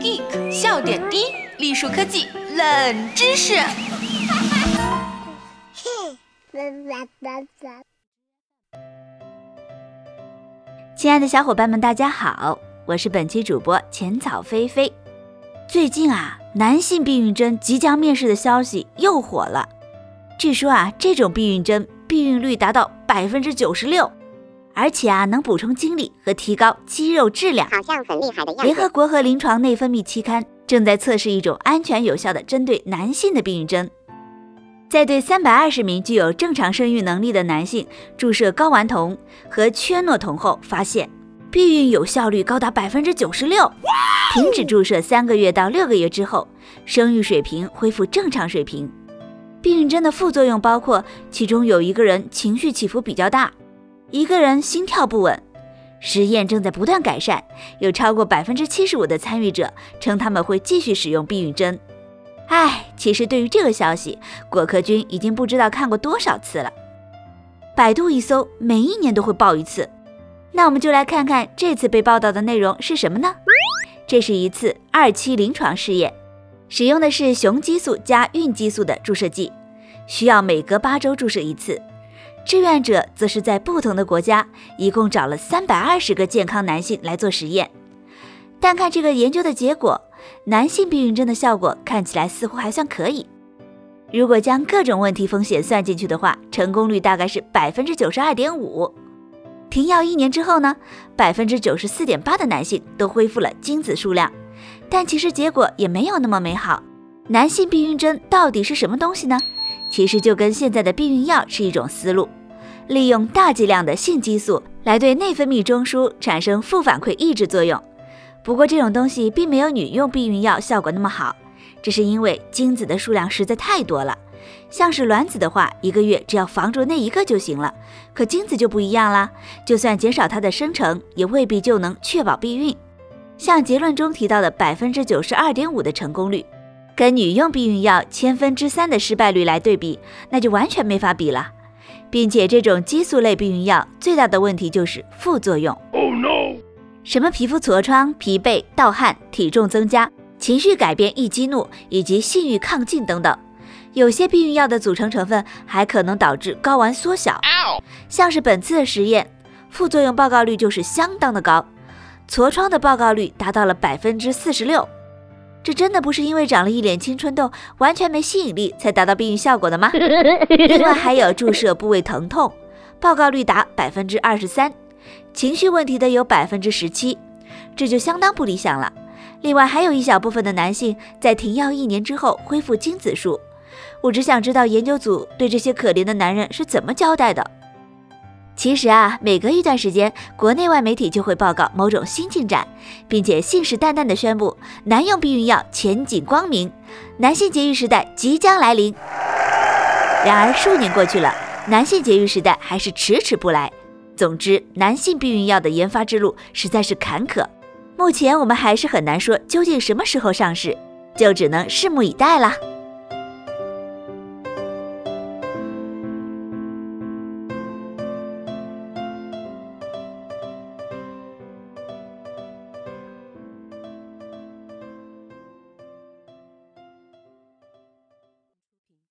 Geek 笑点低，栗树科技冷知识。亲爱的小伙伴们，大家好，我是本期主播浅草菲菲。最近啊，男性避孕针即将面世的消息又火了。据说啊，这种避孕针避孕率达到百分之九十六，而且啊，能补充精力和提高肌肉质量，好像很厉害的样子。联合国和临床内分泌期刊正在测试一种安全有效的针对男性的避孕针。在对三百二十名具有正常生育能力的男性注射睾丸酮和炔诺酮后，发现避孕有效率高达百分之九十六。停止注射三个月到六个月之后，生育水平恢复正常水平。避孕针的副作用包括，其中有一个人情绪起伏比较大，一个人心跳不稳。实验正在不断改善，有超过百分之七十五的参与者称他们会继续使用避孕针。唉，其实对于这个消息，果壳君已经不知道看过多少次了。百度一搜，每一年都会爆一次。那我们就来看看这次被报道的内容是什么呢？这是一次二期临床试验，使用的是雄激素加孕激素的注射剂，需要每隔八周注射一次。志愿者则是在不同的国家，一共找了三百二十个健康男性来做实验。但看这个研究的结果。男性避孕针的效果看起来似乎还算可以。如果将各种问题风险算进去的话，成功率大概是百分之九十二点五。停药一年之后呢，百分之九十四点八的男性都恢复了精子数量，但其实结果也没有那么美好。男性避孕针到底是什么东西呢？其实就跟现在的避孕药是一种思路，利用大剂量的性激素来对内分泌中枢产生负反馈抑制作用。不过这种东西并没有女用避孕药效果那么好，这是因为精子的数量实在太多了。像是卵子的话，一个月只要防住那一个就行了。可精子就不一样啦，就算减少它的生成，也未必就能确保避孕。像结论中提到的百分之九十二点五的成功率，跟女用避孕药千分之三的失败率来对比，那就完全没法比了。并且这种激素类避孕药最大的问题就是副作用。什么皮肤痤疮、疲惫、盗汗、体重增加、情绪改变、易激怒以及性欲亢进等等。有些避孕药的组成成分还可能导致睾丸缩小，像是本次的实验，副作用报告率就是相当的高，痤疮的报告率达到了百分之四十六。这真的不是因为长了一脸青春痘，完全没吸引力才达到避孕效果的吗？另外还有注射部位疼痛，报告率达百分之二十三。情绪问题的有百分之十七，这就相当不理想了。另外还有一小部分的男性在停药一年之后恢复精子数。我只想知道研究组对这些可怜的男人是怎么交代的。其实啊，每隔一段时间，国内外媒体就会报告某种新进展，并且信誓旦旦地宣布男用避孕药前景光明，男性节育时代即将来临。然而数年过去了，男性节育时代还是迟迟不来。总之，男性避孕药的研发之路实在是坎坷，目前我们还是很难说究竟什么时候上市，就只能拭目以待啦。